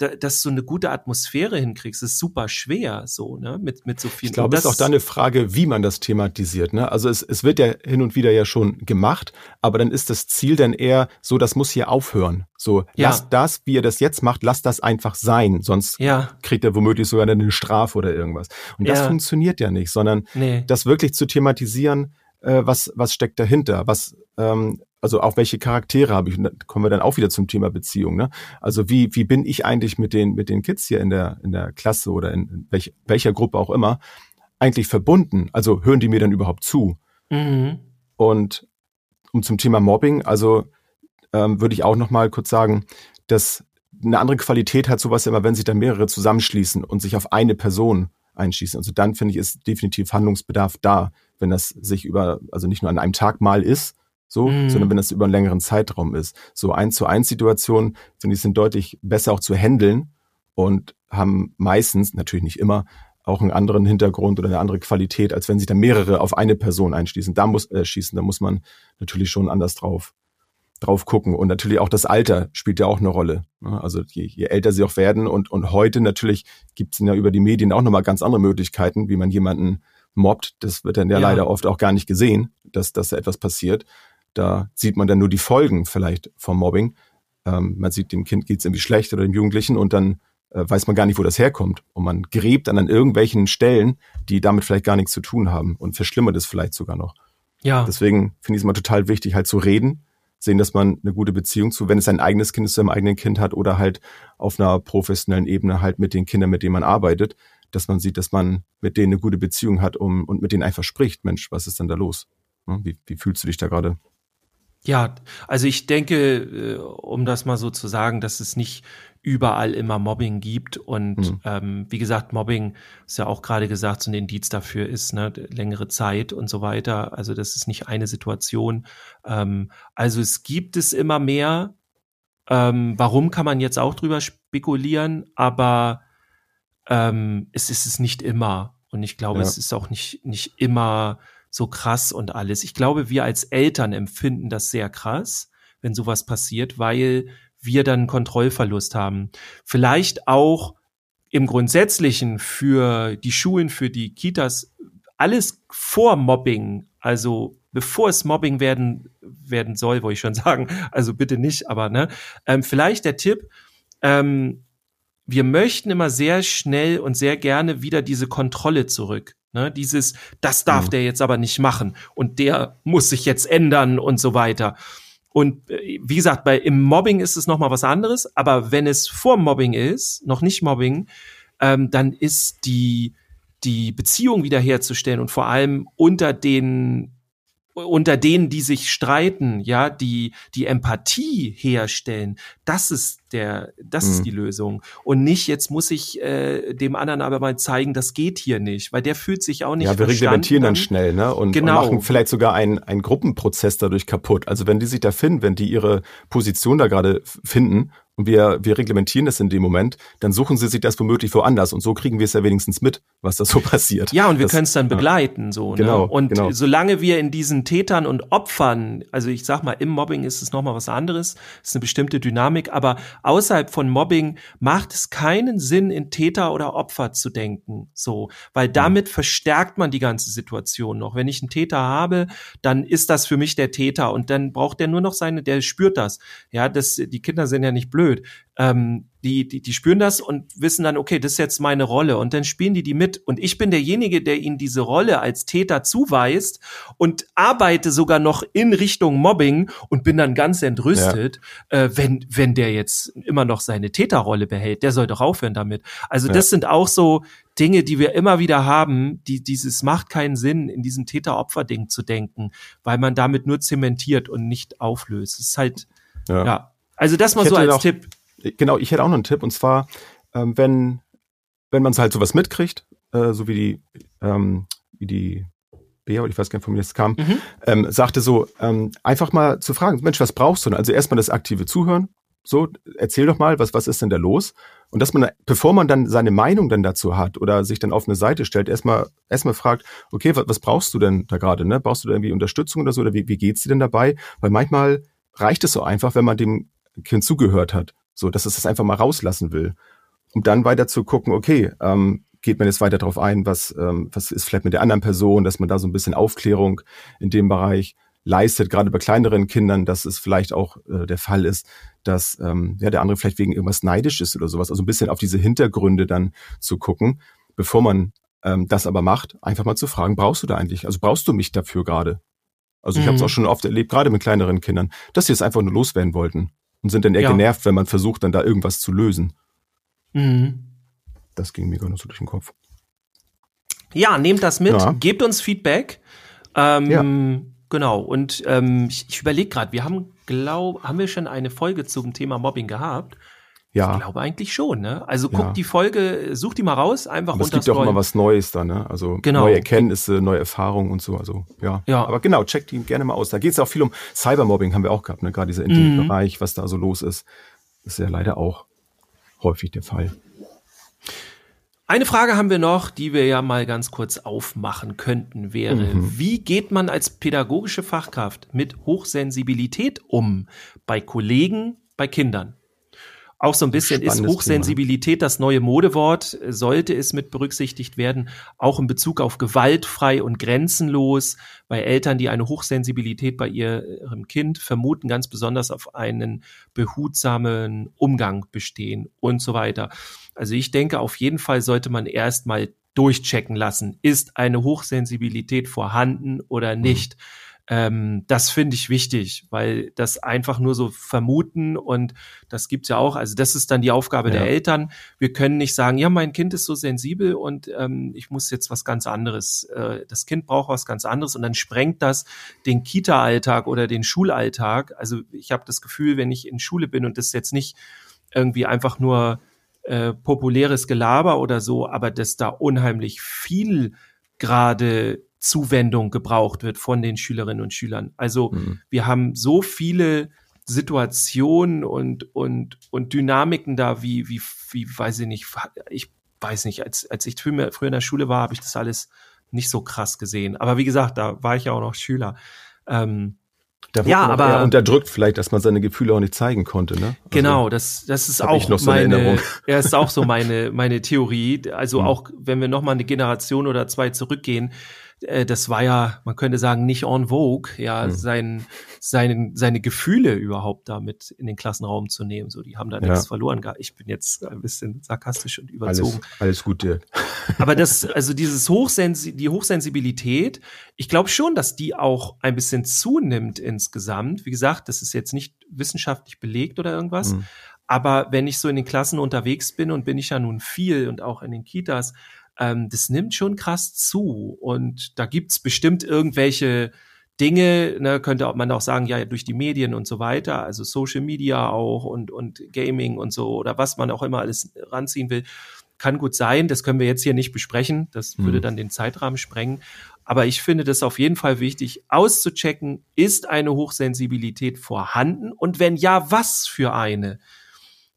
da, dass du eine gute Atmosphäre hinkriegst? Ist super schwer, so, ne? Mit, mit so vielen. Ich glaube, es ist auch da eine Frage, wie man das thematisiert. Ne? Also es, es wird ja hin und wieder ja schon gemacht, aber dann ist das Ziel dann eher so, das muss hier aufhören. So, Ja. lasst das, wie ihr das jetzt macht, lasst das einfach sein, sonst Ja, kriegt ihr womöglich sogar eine Strafe oder irgendwas. Und das Ja. funktioniert ja nicht, sondern nee. das wirklich zu thematisieren, äh, was, was steckt dahinter, was, ähm, also auch welche Charaktere habe ich, und da kommen wir dann auch wieder zum Thema Beziehung, ne? Also wie, wie bin ich eigentlich mit den, mit den Kids hier in der, in der Klasse oder in welch, welcher Gruppe auch immer eigentlich verbunden? Also hören die mir dann überhaupt zu? Mhm. Und um zum Thema Mobbing, also ähm, würde ich auch noch mal kurz sagen, dass eine andere Qualität hat sowas immer, wenn sich dann mehrere zusammenschließen und sich auf eine Person einschießen. Also dann finde ich, ist definitiv Handlungsbedarf da, wenn das sich über, also nicht nur an einem Tag mal ist, so, Mhm. sondern wenn das über einen längeren Zeitraum ist. So eins zu eins Situationen, finde ich, sind deutlich besser auch zu handeln und haben meistens, natürlich nicht immer, auch einen anderen Hintergrund oder eine andere Qualität, als wenn sich da mehrere auf eine Person einschließen. Da muss äh, schießen, da muss man natürlich schon anders drauf drauf gucken. Und natürlich auch das Alter spielt ja auch eine Rolle. ne? Also je, je älter sie auch werden und, und heute natürlich gibt es ja über die Medien auch nochmal ganz andere Möglichkeiten, wie man jemanden mobbt. Das wird dann ja, Ja. leider oft auch gar nicht gesehen, dass, dass da etwas passiert. Da sieht man dann nur die Folgen vielleicht vom Mobbing. Ähm, man sieht, dem Kind geht's irgendwie schlecht oder dem Jugendlichen und dann äh, weiß man gar nicht, wo das herkommt. Und man gräbt dann an irgendwelchen Stellen, die damit vielleicht gar nichts zu tun haben und verschlimmert es vielleicht sogar noch. Ja. Deswegen finde ich es immer total wichtig, halt zu reden, sehen, dass man eine gute Beziehung zu, wenn es sein eigenes Kind ist, zu seinem eigenen Kind hat oder halt auf einer professionellen Ebene halt mit den Kindern, mit denen man arbeitet, dass man sieht, dass man mit denen eine gute Beziehung hat um, und mit denen einfach spricht. Mensch, was ist denn da los? Ne, Wie, wie fühlst du dich da gerade? Ja, also ich denke, äh, um das mal so zu sagen, dass es nicht überall immer Mobbing gibt und Mhm. ähm, wie gesagt, Mobbing ist ja auch gerade gesagt, so ein Indiz dafür ist, ne, längere Zeit und so weiter. Also das ist nicht eine Situation. Ähm, also es gibt es immer mehr. Ähm, warum kann man jetzt auch drüber spekulieren, aber ähm, es ist es nicht immer. Und ich glaube, Ja. es ist auch nicht, nicht immer so krass und alles. Ich glaube, wir als Eltern empfinden das sehr krass, wenn sowas passiert, weil wir dann Kontrollverlust haben. Vielleicht auch im Grundsätzlichen für die Schulen, für die Kitas, alles vor Mobbing, also bevor es Mobbing werden, werden soll, wollte ich schon sagen, also bitte nicht, aber ne, ähm, vielleicht der Tipp, ähm, wir möchten immer sehr schnell und sehr gerne wieder diese Kontrolle zurück. Ne? Dieses, das darf Mhm. der jetzt aber nicht machen und der muss sich jetzt ändern und so weiter. Und äh, wie gesagt, bei im Mobbing ist es noch mal was anderes, aber wenn es vor Mobbing ist, noch nicht Mobbing, ähm, dann ist die die Beziehung wiederherzustellen und vor allem unter den unter denen, die sich streiten, ja, die die Empathie herstellen, das ist der, das Mhm. ist die Lösung und nicht jetzt muss ich äh, dem anderen aber mal zeigen, das geht hier nicht, weil der fühlt sich auch nicht ja, wir reglementieren dann schnell, ne? Und, Genau. und machen vielleicht sogar einen, einen Gruppenprozess dadurch kaputt. Also wenn die sich da finden, wenn die ihre Position da gerade finden und wir, wir reglementieren das in dem Moment, dann suchen sie sich das womöglich woanders. Und so kriegen wir es ja wenigstens mit, was da so passiert. Ja, und wir können es dann ja. begleiten, so. Genau, ne? Und genau. solange wir in diesen Tätern und Opfern, also ich sag mal, im Mobbing ist es nochmal was anderes, ist eine bestimmte Dynamik, aber außerhalb von Mobbing macht es keinen Sinn, in Täter oder Opfer zu denken, so. Weil damit verstärkt man die ganze Situation noch. Wenn ich einen Täter habe, dann ist das für mich der Täter und dann braucht der nur noch seine, der spürt das. Ja, das, die Kinder sind ja nicht blöd. Ähm, die, die, die spüren das und wissen dann, okay, das ist jetzt meine Rolle. Und dann spielen die die mit. Und ich bin derjenige, der ihnen diese Rolle als Täter zuweist und arbeite sogar noch in Richtung Mobbing und bin dann ganz entrüstet, äh, wenn, wenn der jetzt immer noch seine Täterrolle behält. Der soll doch aufhören damit. Also Ja. das sind auch so Dinge, die wir immer wieder haben, die dieses macht keinen Sinn, in diesem Täter-Opfer-Ding zu denken, weil man damit nur zementiert und nicht auflöst. Es ist halt, ja. Also das mal so als noch- Tipp. Genau, ich hätte auch noch einen Tipp und zwar, ähm, wenn wenn man halt sowas mitkriegt, äh, so wie die ähm, wie die Bea, oder ich weiß gar nicht, von mir das kam, Mhm. ähm, sagte so, ähm, einfach mal zu fragen, Mensch, was brauchst du denn? Also erstmal das aktive Zuhören, so, erzähl doch mal, was, was ist denn da los? Und dass man, bevor man dann seine Meinung dann dazu hat oder sich dann auf eine Seite stellt, erstmal, erstmal fragt, okay, was, was brauchst du denn da gerade, ne? Brauchst du da irgendwie Unterstützung oder so, oder wie, wie geht's dir denn dabei? Weil manchmal reicht es so einfach, wenn man dem Kind zugehört hat, so, dass es das einfach mal rauslassen will. Um dann weiter zu gucken, okay, ähm, geht man jetzt weiter darauf ein, was, ähm, was ist vielleicht mit der anderen Person, dass man da so ein bisschen Aufklärung in dem Bereich leistet, gerade bei kleineren Kindern, dass es vielleicht auch äh, der Fall ist, dass ähm, ja der andere vielleicht wegen irgendwas neidisch ist oder sowas. Also ein bisschen auf diese Hintergründe dann zu gucken, bevor man ähm, das aber macht, einfach mal zu fragen, brauchst du da eigentlich, also brauchst du mich dafür gerade? Also ich mhm. habe es auch schon oft erlebt, gerade mit kleineren Kindern, dass sie es einfach nur loswerden wollten und sind dann eher ja. genervt, wenn man versucht, dann da irgendwas zu lösen. Mhm. Das ging mir gar nicht so durch den Kopf. Ja, nehmt das mit, ja. gebt uns Feedback. Ähm, ja. Genau, und ähm, ich, ich überlege gerade, wir haben, glaub, haben wir schon eine Folge zum Thema Mobbing gehabt? Ja. Ich glaube eigentlich schon, ne? Also guck ja. die Folge, such die mal raus, einfach runter. Es gibt ja auch immer was Neues da, ne? Also genau. neue Erkenntnisse, neue Erfahrungen und so. Also ja. ja. Aber genau, check die gerne mal aus. Da geht es auch viel um Cybermobbing, haben wir auch gehabt, ne? Gerade dieser Internetbereich, mhm. was da so los ist. Das ist ja leider auch häufig der Fall. Eine Frage haben wir noch, die wir ja mal ganz kurz aufmachen könnten, wäre, mhm. wie geht man als pädagogische Fachkraft mit Hochsensibilität um bei Kollegen, bei Kindern? Auch so ein bisschen ist Hochsensibilität Thema. das neue Modewort, sollte es mit berücksichtigt werden, auch in Bezug auf gewaltfrei und grenzenlos, bei Eltern, die eine Hochsensibilität bei ihrem Kind vermuten, ganz besonders auf einen behutsamen Umgang bestehen und so weiter. Also ich denke, auf jeden Fall sollte man erstmal durchchecken lassen, ist eine Hochsensibilität vorhanden oder nicht. Mhm ähm, das finde ich wichtig, weil das einfach nur so vermuten und das gibt's ja auch. Also das ist dann die Aufgabe ja. der Eltern. Wir können nicht sagen, ja, mein Kind ist so sensibel und ähm, ich muss jetzt was ganz anderes. Äh, das Kind braucht was ganz anderes und dann sprengt das den Kita-Alltag oder den Schulalltag. Also ich habe das Gefühl, wenn ich in Schule bin und das jetzt nicht irgendwie einfach nur äh, populäres Gelaber oder so, aber dass da unheimlich viel gerade Zuwendung gebraucht wird von den Schülerinnen und Schülern. Also mhm. wir haben so viele Situationen und, und, und Dynamiken da, wie, wie, wie, weiß ich nicht, ich weiß nicht, als, als ich früher, früher in der Schule war, habe ich das alles nicht so krass gesehen. Aber wie gesagt, da war ich ja auch noch Schüler. Ähm, da ja, aber unterdrückt vielleicht, dass man seine Gefühle auch nicht zeigen konnte, ne? Also, genau, das das ist auch noch so meine ja, ist auch so meine meine Theorie, also mhm. auch wenn wir noch mal eine Generation oder zwei zurückgehen, äh, das war ja, man könnte sagen, nicht en vogue, ja, mhm. sein, seine, seine Gefühle überhaupt damit in den Klassenraum zu nehmen. So, die haben da ja. nichts verloren. Ich bin jetzt ein bisschen sarkastisch und überzogen. Alles, alles gut, Dirk. Aber das, also dieses Hochsensi die Hochsensibilität, ich glaube schon, dass die auch ein bisschen zunimmt insgesamt. Wie gesagt, das ist jetzt nicht wissenschaftlich belegt oder irgendwas. Mhm. Aber wenn ich so in den Klassen unterwegs bin und bin ich ja nun viel und auch in den Kitas, ähm, das nimmt schon krass zu. Und da gibt's bestimmt irgendwelche Dinge, ne, könnte man auch sagen, ja, durch die Medien und so weiter, also Social Media auch und, und Gaming und so oder was man auch immer alles ranziehen will, kann gut sein. Das können wir jetzt hier nicht besprechen. Das mhm. würde dann den Zeitrahmen sprengen. Aber ich finde das auf jeden Fall wichtig, auszuchecken, ist eine Hochsensibilität vorhanden? Und wenn ja, was für eine?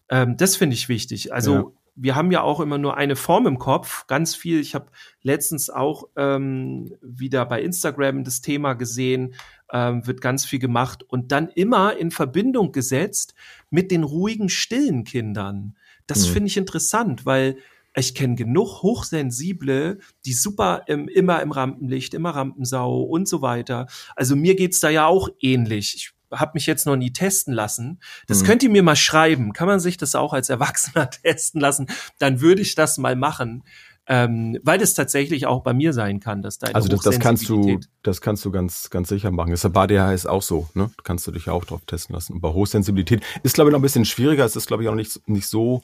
Ähm, das finde ich wichtig. Also ja wir haben ja auch immer nur eine Form im Kopf, ganz viel. Ich habe letztens auch ähm, wieder bei Instagram das Thema gesehen, ähm, wird ganz viel gemacht und dann immer in Verbindung gesetzt mit den ruhigen, stillen Kindern. Das mhm. finde ich interessant, weil ich kenne genug Hochsensible, die super im, immer im Rampenlicht, immer Rampensau und so weiter. Also mir geht's da ja auch ähnlich. Ich habe mich jetzt noch nie testen lassen. Das mhm. könnt ihr mir mal schreiben. Kann man sich das auch als Erwachsener testen lassen? Dann würde ich das mal machen. Ähm, weil das tatsächlich auch bei mir sein kann, dass deine Also das, das kannst du, das kannst du ganz, ganz sicher machen. Das ist bei ADHS auch so, ne? Kannst du dich ja auch drauf testen lassen. Und bei Hochsensibilität ist, glaube ich, noch ein bisschen schwieriger. Es ist, glaube ich, auch nicht, nicht so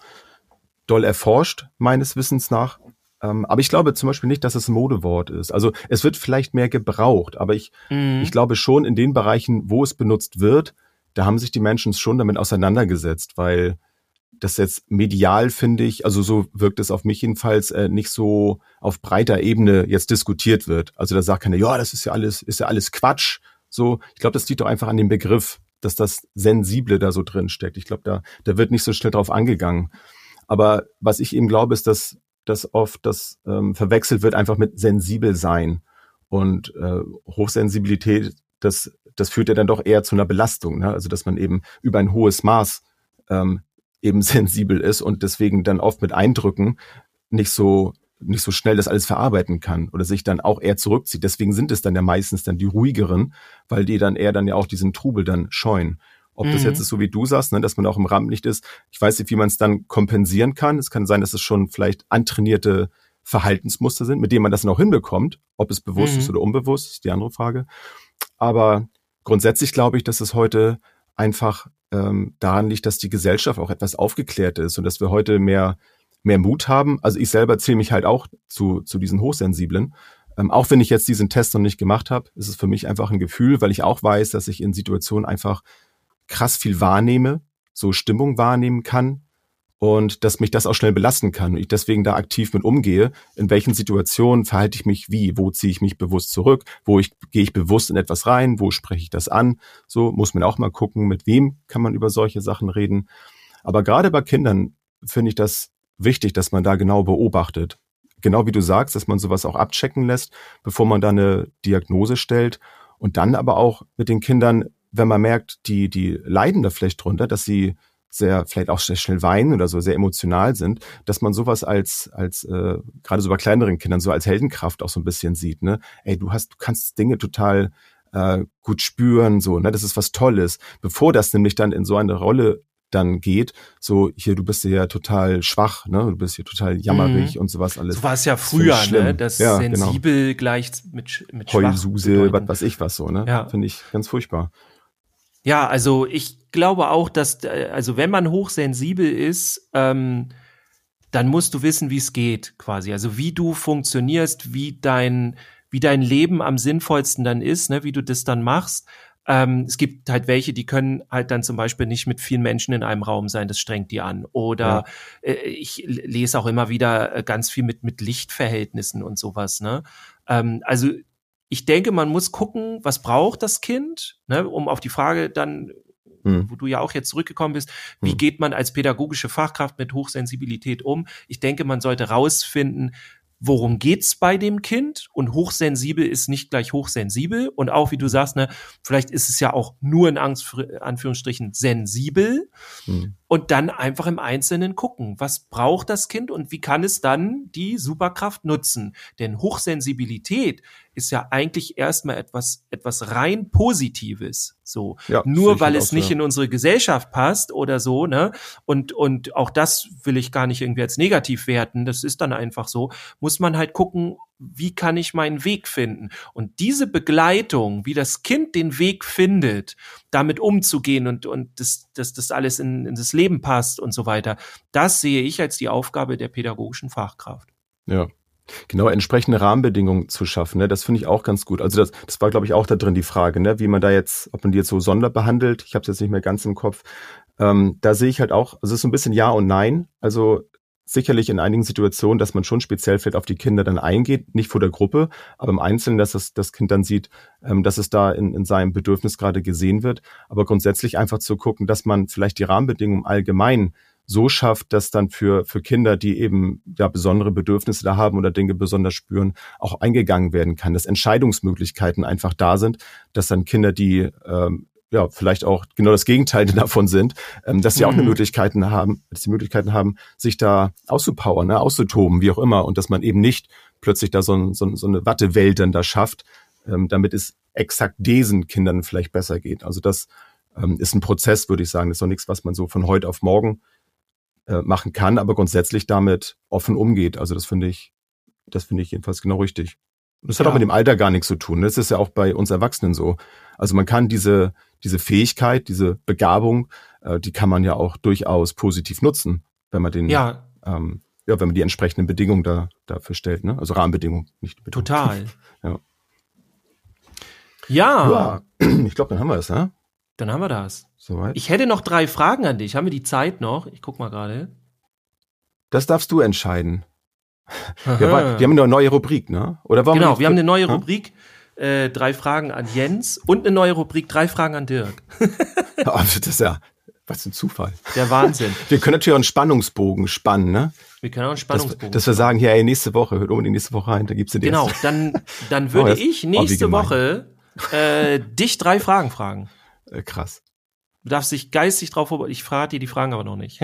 doll erforscht, meines Wissens nach. Ähm, aber ich glaube zum Beispiel nicht, dass es ein Modewort ist. Also es wird vielleicht mehr gebraucht, aber ich, mhm. ich glaube schon in den Bereichen, wo es benutzt wird, da haben sich die Menschen schon damit auseinandergesetzt, weil das jetzt medial finde ich, also so wirkt es auf mich jedenfalls äh, nicht so auf breiter Ebene jetzt diskutiert wird. Also da sagt keiner, ja, das ist ja alles, ist ja alles Quatsch. So, ich glaube, das liegt doch einfach an dem Begriff, dass das Sensible da so drin steckt. Ich glaube, da, da wird nicht so schnell drauf angegangen. Aber was ich eben glaube, ist, dass dass oft das ähm, verwechselt wird einfach mit sensibel sein. Und äh, Hochsensibilität, das, das führt ja dann doch eher zu einer Belastung. Ne? Also dass man eben über ein hohes Maß ähm, eben sensibel ist und deswegen dann oft mit Eindrücken nicht so nicht so schnell das alles verarbeiten kann oder sich dann auch eher zurückzieht. Deswegen sind es dann ja meistens dann die ruhigeren, weil die dann eher dann ja auch diesen Trubel dann scheuen. Ob mhm. das jetzt mhm. ist so wie du sagst, ne, dass man auch im Rampenlicht ist. Ich weiß nicht, wie man es dann kompensieren kann. Es kann sein, dass es schon vielleicht antrainierte Verhaltensmuster sind, mit denen man das dann auch hinbekommt. Ob es bewusst mhm. ist oder unbewusst, ist die andere Frage. Aber grundsätzlich glaube ich, dass es heute einfach ähm, daran liegt, dass die Gesellschaft auch etwas aufgeklärt ist und dass wir heute mehr, mehr Mut haben. Also ich selber zähle mich halt auch zu, zu diesen Hochsensiblen. Ähm, auch wenn ich jetzt diesen Test noch nicht gemacht habe, ist es für mich einfach ein Gefühl, weil ich auch weiß, dass ich in Situationen einfach krass viel wahrnehme, so Stimmung wahrnehmen kann und dass mich das auch schnell belasten kann und ich deswegen da aktiv mit umgehe. In welchen Situationen verhalte ich mich wie? Wo ziehe ich mich bewusst zurück? Wo ich, gehe ich bewusst in etwas rein? Wo spreche ich das an? So muss man auch mal gucken, mit wem kann man über solche Sachen reden. Aber gerade bei Kindern finde ich das wichtig, dass man da genau beobachtet. Genau wie du sagst, dass man sowas auch abchecken lässt, bevor man da eine Diagnose stellt. Und dann aber auch mit den Kindern, wenn man merkt, die, die leiden da vielleicht drunter, dass sie sehr vielleicht auch sehr schnell weinen oder so sehr emotional sind, dass man sowas als als äh, gerade so bei kleineren Kindern so als Heldenkraft auch so ein bisschen sieht, ne? Ey, du hast du kannst Dinge total äh, gut spüren, so, ne? Das ist was Tolles. Bevor das nämlich dann in so eine Rolle dann geht, so hier, du bist ja total schwach, ne? Du bist hier total jammerig mhm. und sowas alles. So war es ja früher, das ne? Das ja, genau. sensibel genau. gleich mit mit Heulsuse, was weiß ich was so, ne? Ja. Finde ich ganz furchtbar. Ja, also ich glaube auch, dass, äh, also wenn man hochsensibel ist, ähm, dann musst du wissen, wie es geht, quasi. Also wie du funktionierst, wie dein, wie dein Leben am sinnvollsten dann ist, ne, wie du das dann machst. Ähm, es gibt halt welche, die können halt dann zum Beispiel nicht mit vielen Menschen in einem Raum sein, das strengt die an. Oder ja. äh, ich lese auch immer wieder äh, ganz viel mit, mit Lichtverhältnissen und sowas, ne? Ähm, also ich denke, man muss gucken, was braucht das Kind, ne, um auf die Frage dann, mhm. wo du ja auch jetzt zurückgekommen bist, wie mhm. geht man als pädagogische Fachkraft mit Hochsensibilität um? Ich denke, man sollte rausfinden, worum geht's bei dem Kind und hochsensibel ist nicht gleich hochsensibel und auch wie du sagst, ne, vielleicht ist es ja auch nur in Angst, Anführungsstrichen sensibel mhm. und dann einfach im Einzelnen gucken, was braucht das Kind und wie kann es dann die Superkraft nutzen? Denn Hochsensibilität ist ja eigentlich erstmal etwas, etwas rein Positives. So. Ja, Nur weil es nicht ja. in unsere Gesellschaft passt oder so, ne? Und, und auch das will ich gar nicht irgendwie als negativ werten. Das ist dann einfach so. Muss man halt gucken, wie kann ich meinen Weg finden? Und diese Begleitung, wie das Kind den Weg findet, damit umzugehen und, und dass das, das alles in, in das Leben passt und so weiter, das sehe ich als die Aufgabe der pädagogischen Fachkraft. Ja, Genau, entsprechende Rahmenbedingungen zu schaffen, ne? das finde ich auch ganz gut. Also das, das war, glaube ich, auch da drin die Frage, ne? wie man da jetzt, ob man die jetzt so sonderbehandelt. Ich habe es jetzt nicht mehr ganz im Kopf. Ähm, da sehe ich halt auch, also es ist so ein bisschen Ja und Nein. Also sicherlich in einigen Situationen, dass man schon speziell vielleicht auf die Kinder dann eingeht, nicht vor der Gruppe, aber im Einzelnen, dass das, das Kind dann sieht, ähm, dass es da in, in seinem Bedürfnis gerade gesehen wird. Aber grundsätzlich einfach zu gucken, dass man vielleicht die Rahmenbedingungen allgemein so schafft, dass dann für, für Kinder, die eben ja besondere Bedürfnisse da haben oder Dinge besonders spüren, auch eingegangen werden kann, dass Entscheidungsmöglichkeiten einfach da sind, dass dann Kinder, die ähm, ja, vielleicht auch genau das Gegenteil davon sind, ähm, dass sie auch eine mhm. Möglichkeiten haben, dass sie Möglichkeiten haben, sich da auszupowern, ne, auszutoben, wie auch immer, und dass man eben nicht plötzlich da so, so, so eine Wattewelt dann da schafft, ähm, damit es exakt diesen Kindern vielleicht besser geht. Also das ähm, ist ein Prozess, würde ich sagen. Das ist doch nichts, was man so von heute auf morgen äh, machen kann, aber grundsätzlich damit offen umgeht. Also das finde ich, das finde ich jedenfalls genau richtig. Und das hat ja. auch mit dem Alter gar nichts zu tun. Das ist ja auch bei uns Erwachsenen so. Also man kann diese, diese Fähigkeit, diese Begabung, äh, die kann man ja auch durchaus positiv nutzen, wenn man den, ja, ähm, ja wenn man die entsprechenden Bedingungen da, dafür stellt, ne? Also Rahmenbedingungen, nicht Bedingungen. Total. ja. Ja. ja. Ich glaube, dann haben wir es, ne? Dann haben wir das. Soweit. Ich hätte noch drei Fragen an dich. Haben wir die Zeit noch? Ich guck mal gerade. Das darfst du entscheiden. Wir, wir, haben eine neue Rubrik, ne? Oder warum genau, wir haben eine neue ha? Rubrik. Äh, drei Fragen an Jens und eine neue Rubrik, drei Fragen an Dirk. oh, das ist ja, was ein Zufall. Der Wahnsinn. Wir können natürlich auch einen Spannungsbogen spannen, ne? Wir können auch einen Spannungsbogen. Dass, dass wir sagen, hier, ey, nächste Woche, hört unbedingt nächste Woche rein, da gibt's den Genau, dann, dann würde oh, ich nächste Woche äh, dich drei Fragen fragen. Äh, krass. Du darfst dich geistig drauf vorbereiten. Ich frage dir die Fragen aber noch nicht.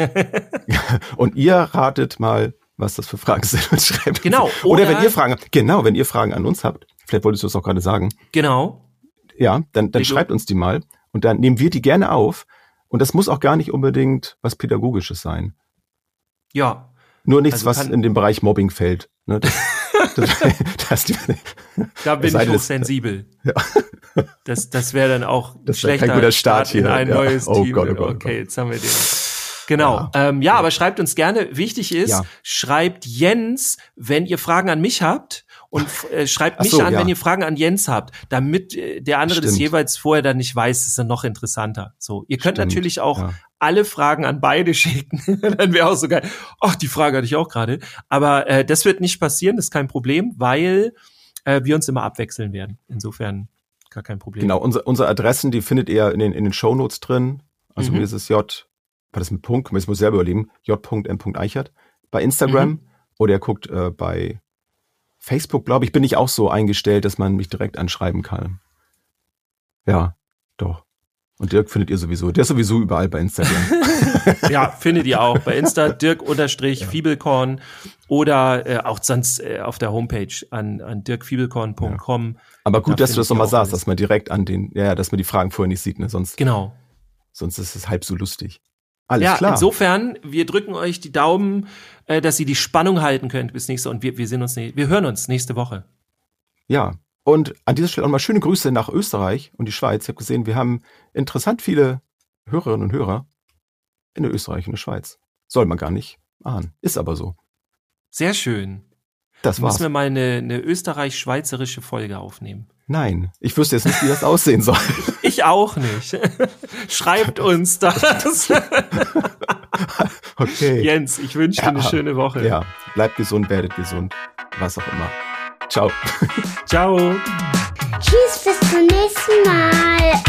und ihr ratet mal, was das für Fragen sind und schreibt. Genau. Oder, oder, wenn ihr Fragen, genau, wenn ihr Fragen an uns habt, vielleicht wolltest du es auch gerade sagen. Genau. Ja, dann, dann schreibt uns die mal und dann nehmen wir die gerne auf. Und das muss auch gar nicht unbedingt was Pädagogisches sein. Ja. Nur nichts, also was in den Bereich Mobbing fällt. Ne? Das, das, das, da bin ich hochsensibel. Ja. Das, das wäre dann auch Das ein wär kein guter Start hier, in ein ja. neues Oh Team. Gott, oh Gott, oh okay, Gott. jetzt haben wir den. Genau. Ja. Ähm, ja, aber schreibt uns gerne. Wichtig ist, Ja. schreibt Jens, wenn ihr Fragen an mich habt. Und äh, schreibt mich so, an, ja. wenn ihr Fragen an Jens habt, damit äh, der andere das Stimmt. jeweils vorher dann nicht weiß, ist dann noch interessanter. So, ihr könnt Stimmt, natürlich auch ja. alle Fragen an beide schicken. dann wäre auch so geil. Ach, die Frage hatte ich auch gerade. Aber äh, das wird nicht passieren, das ist kein Problem, weil äh, wir uns immer abwechseln werden. Insofern gar kein Problem. Genau, unsere, unsere Adressen, die findet ihr in den, in den Shownotes drin. Also Mhm. mir ist es J, war das mit Punkt? Ich muss selber überlegen. J.M.Eichert bei Instagram. Mhm. Oder ihr guckt äh, bei Facebook, glaube ich, bin ich auch so eingestellt, dass man mich direkt anschreiben kann. Ja, doch. Und Dirk findet ihr sowieso. Der ist sowieso überall bei Instagram. Ja, findet ihr auch bei Insta Dirk unterstrich Fiebelkorn oder äh, auch sonst äh, auf der Homepage an, an dirkfiebelkorn.com. Aber gut, Da dass du das nochmal sagst, dass man direkt an den, ja, ja, dass man die Fragen vorher nicht sieht, ne? Sonst, Genau. sonst ist es halb so lustig. Alles ja, klar. insofern, wir drücken euch die Daumen, äh, dass ihr die Spannung halten könnt bis nächste und wir, wir sehen uns, wir hören uns nächste Woche. Ja. Und an dieser Stelle auch mal schöne Grüße nach Österreich und die Schweiz. Ich habe gesehen, wir haben interessant viele Hörerinnen und Hörer in der Österreich und der Schweiz. Soll man gar nicht ahnen. Ist aber so. Sehr schön. Das war's. Müssen wir mal eine, eine österreich-schweizerische Folge aufnehmen. Nein, ich wüsste jetzt nicht, wie das aussehen soll. Ich auch nicht. Schreibt uns das. Okay. Jens, ich wünsche dir eine Ja. schöne Woche. Ja, bleibt gesund, werdet gesund. Was auch immer. Ciao. Ciao. Tschüss, bis zum nächsten Mal.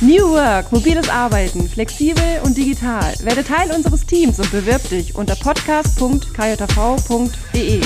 New Work, mobiles Arbeiten, flexibel und digital. Werde Teil unseres Teams und bewirb dich unter podcast.kjv.de.